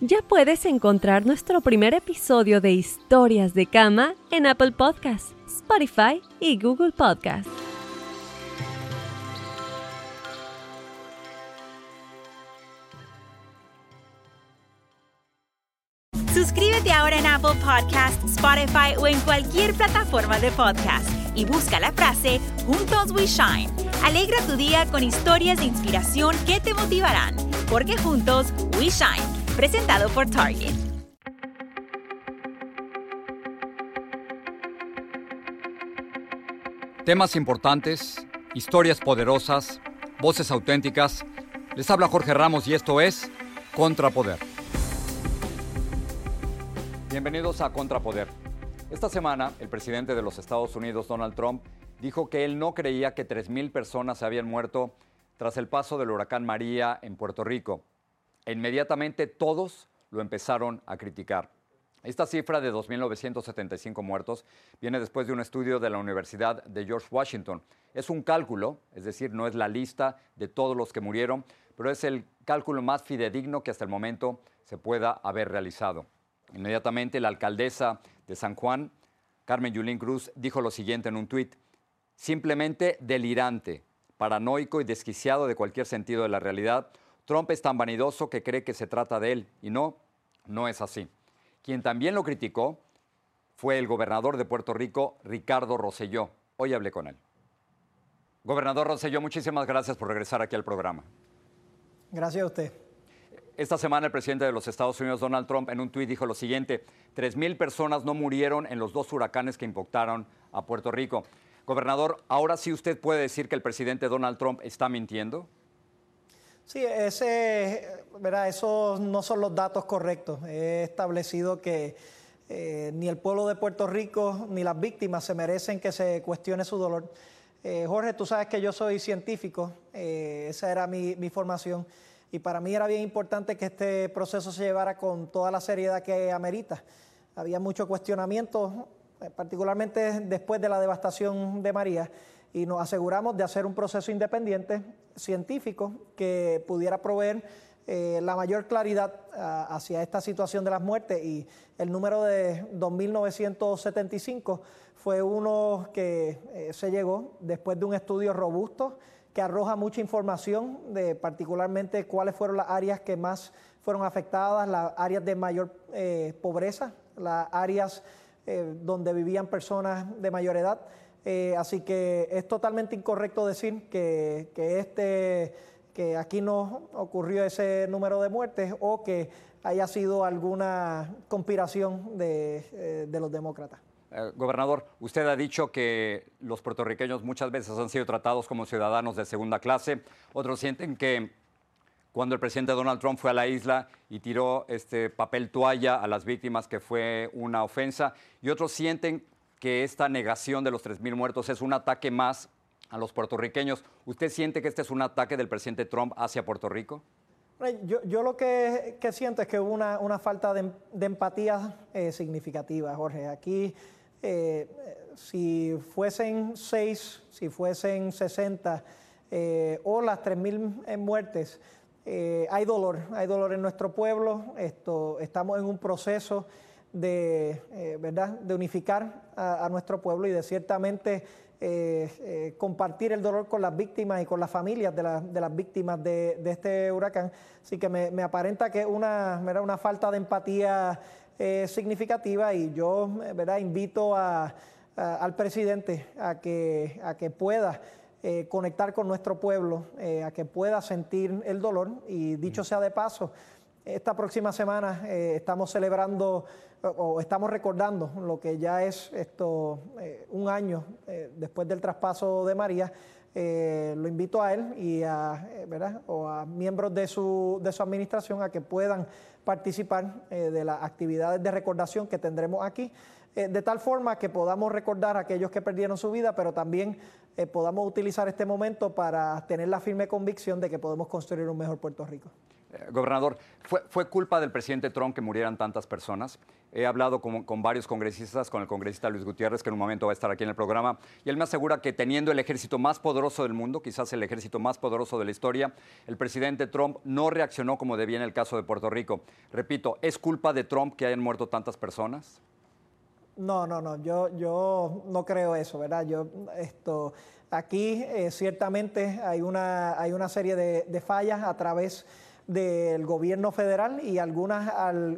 Ya puedes encontrar nuestro primer episodio de Historias de Cama en Apple Podcasts, Spotify y Google Podcasts. Suscríbete ahora en Apple Podcasts, Spotify o en cualquier plataforma de podcast y busca la frase Juntos We Shine. Alegra tu día con historias de inspiración que te motivarán, porque juntos We Shine presentado por Target. Temas importantes, historias poderosas, voces auténticas. Les habla Jorge Ramos y esto es Contrapoder. Bienvenidos a Contrapoder. Esta semana, el presidente de los Estados Unidos, Donald Trump, dijo que él no creía que 3.000 personas se habían muerto tras el paso del huracán María en Puerto Rico. E inmediatamente todos lo empezaron a criticar. Esta cifra de 2.975 muertos viene después de un estudio de la Universidad de George Washington. Es un cálculo, es decir, no es la lista de todos los que murieron, pero es el cálculo más fidedigno que hasta el momento se pueda haber realizado. Inmediatamente la alcaldesa de San Juan, Carmen Yulín Cruz, dijo lo siguiente en un tuit, simplemente delirante, paranoico y desquiciado de cualquier sentido de la realidad, Trump es tan vanidoso que cree que se trata de él y no, no es así. Quien también lo criticó fue el gobernador de Puerto Rico, Ricardo Rosselló. Hoy hablé con él. Gobernador Rosselló, muchísimas gracias por regresar aquí al programa. Gracias a usted. Esta semana el presidente de los Estados Unidos, Donald Trump, en un tuit dijo lo siguiente, 3.000 personas no murieron en los dos huracanes que impactaron a Puerto Rico. Gobernador, ahora sí usted puede decir que el presidente Donald Trump está mintiendo. Sí, ese, ¿verdad? esos no son los datos correctos. He establecido que eh, ni el pueblo de Puerto Rico ni las víctimas se merecen que se cuestione su dolor. Eh, Jorge, tú sabes que yo soy científico, eh, esa era mi, mi, formación, y para mí era bien importante que este proceso se llevara con toda la seriedad que amerita. Había mucho cuestionamiento, particularmente después de la devastación de María y nos aseguramos de hacer un proceso independiente, científico, que pudiera proveer eh, la mayor claridad ah, hacia esta situación de las muertes y el número de 2.975 fue uno que eh, se llegó después de un estudio robusto que arroja mucha información de particularmente cuáles fueron las áreas que más fueron afectadas, las áreas de mayor eh, pobreza, las áreas donde vivían personas de mayor edad. Eh, así que es totalmente incorrecto decir que, este, que aquí no ocurrió ese número de muertes o que haya sido alguna conspiración de, eh, los demócratas. Eh, gobernador, usted ha dicho que los puertorriqueños muchas veces han sido tratados como ciudadanos de segunda clase. Otros sienten que cuando el presidente Donald Trump fue a la isla y tiró este papel toalla a las víctimas que fue una ofensa. Y otros sienten que esta negación de los 3.000 muertos es un ataque más a los puertorriqueños. ¿Usted siente que este es un ataque del presidente Trump hacia Puerto Rico? Yo, lo que, siento es que hubo una, falta de, empatía eh, significativa, Jorge. Aquí, eh, si fuesen seis, si fuesen 60 eh, o las 3.000 muertes, hay dolor, hay dolor en nuestro pueblo. Esto, estamos en un proceso de, eh, ¿verdad? de unificar a, nuestro pueblo y de ciertamente eh, eh, compartir el dolor con las víctimas y con las familias de, las víctimas de, este huracán. Así que me, aparenta que una, una falta de empatía significativa y yo ¿verdad? invito al presidente a que, a que pueda conectar con nuestro pueblo, a que pueda sentir el dolor y dicho sea de paso, esta próxima semana estamos celebrando o estamos recordando lo que ya es esto eh, un año eh, después del traspaso de María. Eh, lo invito a él y a, ¿verdad? o a miembros de su, de su administración a que puedan participar de las actividades de recordación que tendremos aquí, de tal forma que podamos recordar a aquellos que perdieron su vida, pero también podamos utilizar este momento para tener la firme convicción de que podemos construir un mejor Puerto Rico. Eh, gobernador, ¿fue, culpa del presidente Trump que murieran tantas personas? He hablado con, varios congresistas, con el congresista Luis Gutiérrez, que en un momento va a estar aquí en el programa, y él me asegura que teniendo el ejército más poderoso del mundo, quizás el ejército más poderoso de la historia, el presidente Trump no reaccionó como debía en el caso de Puerto Rico. Repito, ¿es culpa de Trump que hayan muerto tantas personas? No, no, no, yo, yo no creo eso, ¿verdad? Yo, esto, aquí eh, ciertamente hay una, hay una serie de fallas a través del gobierno federal y algunas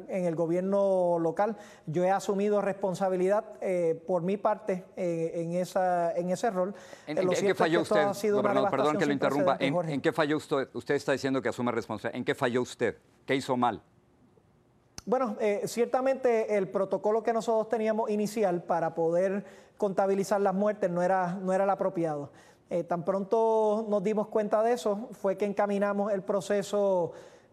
en el gobierno local. Yo he asumido responsabilidad eh, por mi parte eh, en, esa, en ese rol. ¿En, eh, qué falló usted, gobernador? Perdón que lo interrumpa. ¿En, qué falló usted? Usted está diciendo que asume responsabilidad. ¿En qué falló usted? ¿Qué hizo mal? Bueno, ciertamente el protocolo que nosotros teníamos inicial para poder contabilizar las muertes no era, no era el apropiado. Eh, tan pronto nos dimos cuenta de eso, fue que encaminamos el proceso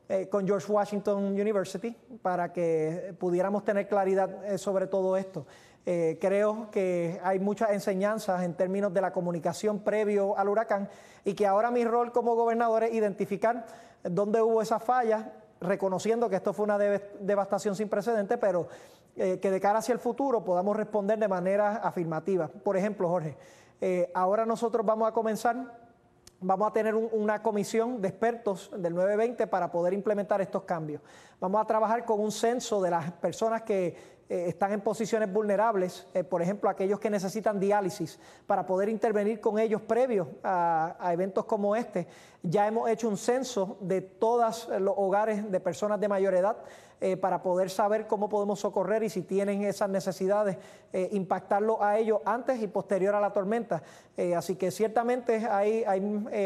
eh, con George Washington University para que pudiéramos tener claridad eh, sobre todo esto. creo que hay muchas enseñanzas en términos de la comunicación previo al huracán y que ahora mi rol como gobernador es identificar dónde hubo esas fallas, reconociendo que esto fue una devastación sin precedentes, pero que de cara hacia el futuro podamos responder de manera afirmativa. Por ejemplo, Jorge, eh, ahora nosotros vamos a comenzar, vamos a tener una comisión de expertos del 920 para poder implementar estos cambios. Vamos a trabajar con un censo de las personas que eh, están en posiciones vulnerables, eh, por ejemplo, aquellos que necesitan diálisis, para poder intervenir con ellos previos a, eventos como este. Ya hemos hecho un censo de todos los hogares de personas de mayor edad eh, para poder saber cómo podemos socorrer y si tienen esas necesidades, impactarlo a ellos antes y posterior a la tormenta. así que ciertamente hay,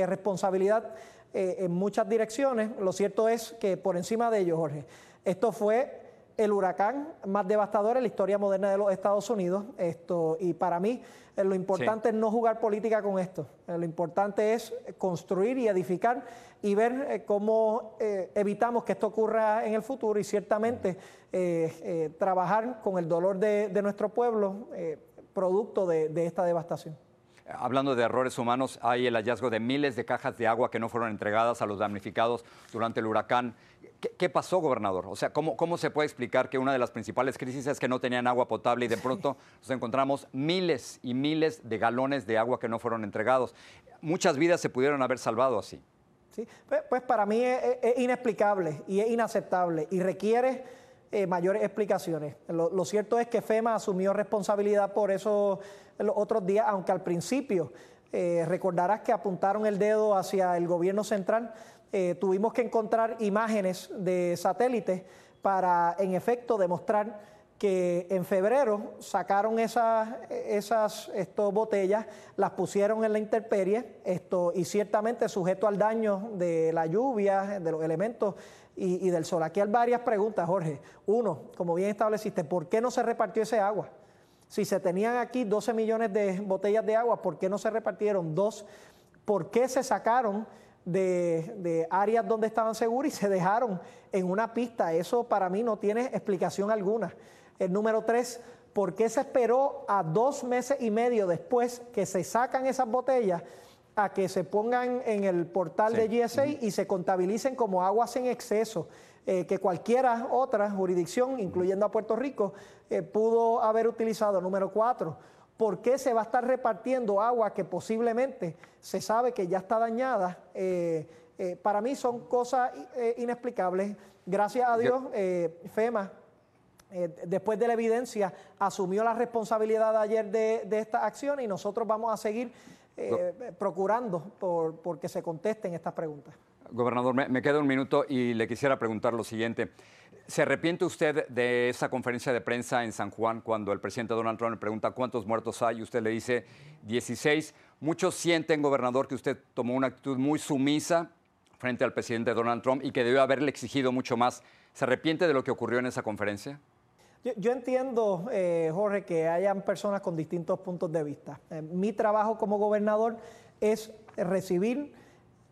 responsabilidad en muchas direcciones. Lo cierto es que por encima de ello, Jorge, esto fue el huracán más devastador en la historia moderna de los Estados Unidos. Esto, y para mí, eh, lo importante es no jugar política con esto. Eh, lo importante es construir y edificar y ver eh, cómo evitamos que esto ocurra en el futuro y ciertamente trabajar con el dolor de, nuestro pueblo producto de esta devastación. Hablando de errores humanos, hay el hallazgo de miles de cajas de agua que no fueron entregadas a los damnificados durante el huracán. ¿Qué, pasó, gobernador? O sea, ¿cómo, ¿cómo, se puede explicar que una de las principales crisis es que no tenían agua potable y de pronto nos encontramos miles y miles de galones de agua que no fueron entregados? Muchas vidas se pudieron haber salvado así. Sí, pues, pues para mí es, inexplicable y es inaceptable y requiere eh, mayores explicaciones. Lo, cierto es que FEMA asumió responsabilidad por eso otros días, aunque al principio eh, recordarás que apuntaron el dedo hacia el gobierno central. Eh, tuvimos que encontrar imágenes de satélites para, en efecto, demostrar que en febrero sacaron esas, esas botellas, las pusieron en la intemperie esto, y ciertamente sujeto al daño de la lluvia, de los elementos y, del sol. Aquí hay varias preguntas, Jorge. Uno, como bien estableciste, ¿por qué no se repartió ese agua? Si se tenían aquí 12 millones de botellas de agua, ¿por qué no se repartieron? Dos, ¿por qué se sacaron de, áreas donde estaban seguras y se dejaron en una pista? Eso para mí no tiene explicación alguna. El número tres, ¿por qué se esperó a dos meses y medio después que se sacan esas botellas? A que se pongan en el portal de GSA y se contabilicen como aguas en exceso, eh, que cualquiera otra jurisdicción, incluyendo a Puerto Rico, eh, pudo haber utilizado. Número cuatro, ¿por qué se va a estar repartiendo agua que posiblemente se sabe que ya está dañada? Eh, para mí son cosas inexplicables. Gracias a Dios, FEMA después de la evidencia, asumió la responsabilidad ayer de, de esta acción y nosotros vamos a seguir eh, procurando por, que se contesten estas preguntas. Gobernador, me, queda un minuto y le quisiera preguntar lo siguiente. ¿Se arrepiente usted de esa conferencia de prensa en San Juan cuando el presidente Donald Trump le pregunta cuántos muertos hay y usted le dice 16? Muchos sienten, gobernador, que usted tomó una actitud muy sumisa frente al presidente Donald Trump y que debió haberle exigido mucho más. ¿Se arrepiente de lo que ocurrió en esa conferencia? Yo, entiendo, eh, Jorge, que hayan personas con distintos puntos de vista. Eh, mi trabajo como gobernador es recibir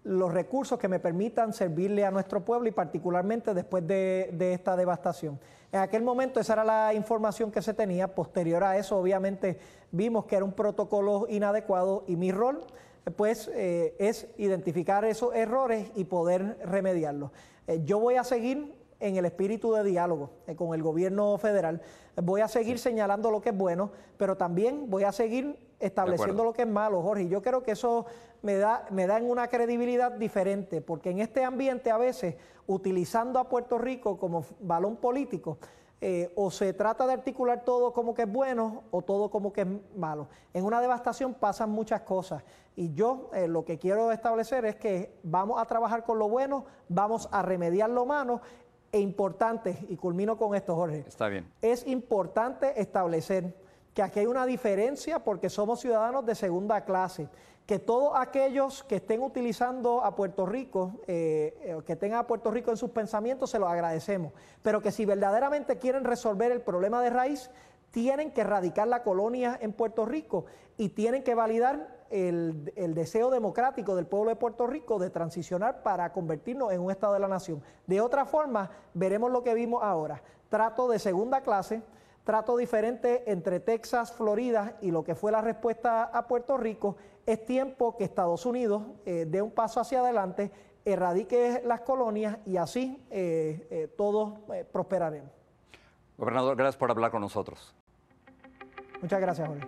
los recursos que me permitan servirle a nuestro pueblo y particularmente después de, esta devastación. En aquel momento esa era la información que se tenía, posterior a eso obviamente vimos que era un protocolo inadecuado y mi rol pues eh, es identificar esos errores y poder remediarlos. Eh, yo voy a seguir en el espíritu de diálogo eh, con el gobierno federal. Voy a seguir señalando lo que es bueno, pero también voy a seguir estableciendo lo que es malo, Jorge. Yo creo que eso me da, me da en una credibilidad diferente, porque en este ambiente a veces, utilizando a Puerto Rico como balón político, eh, o se trata de articular todo como que es bueno o todo como que es malo. En una devastación pasan muchas cosas y yo eh, lo que quiero establecer es que vamos a trabajar con lo bueno, vamos a remediar lo malo e importante, y culmino con esto, Jorge. Está bien. Es importante establecer que aquí hay una diferencia porque somos ciudadanos de segunda clase, que todos aquellos que estén utilizando a Puerto Rico, eh, que tengan a Puerto Rico en sus pensamientos, se los agradecemos, pero que si verdaderamente quieren resolver el problema de raíz, tienen que erradicar la colonia en Puerto Rico y tienen que validar el, deseo democrático del pueblo de Puerto Rico de transicionar para convertirnos en un Estado de la Nación. De otra forma, veremos lo que vimos ahora. Trato de segunda clase, trato diferente entre Texas, Florida y lo que fue la respuesta a Puerto Rico. Es tiempo que Estados Unidos eh, dé un paso hacia adelante, erradique las colonias y así eh, eh, todos prosperaremos. Gobernador, gracias por hablar con nosotros. Muchas gracias, Jorge.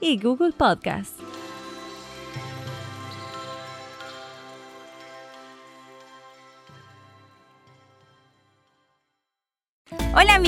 y Google Podcast.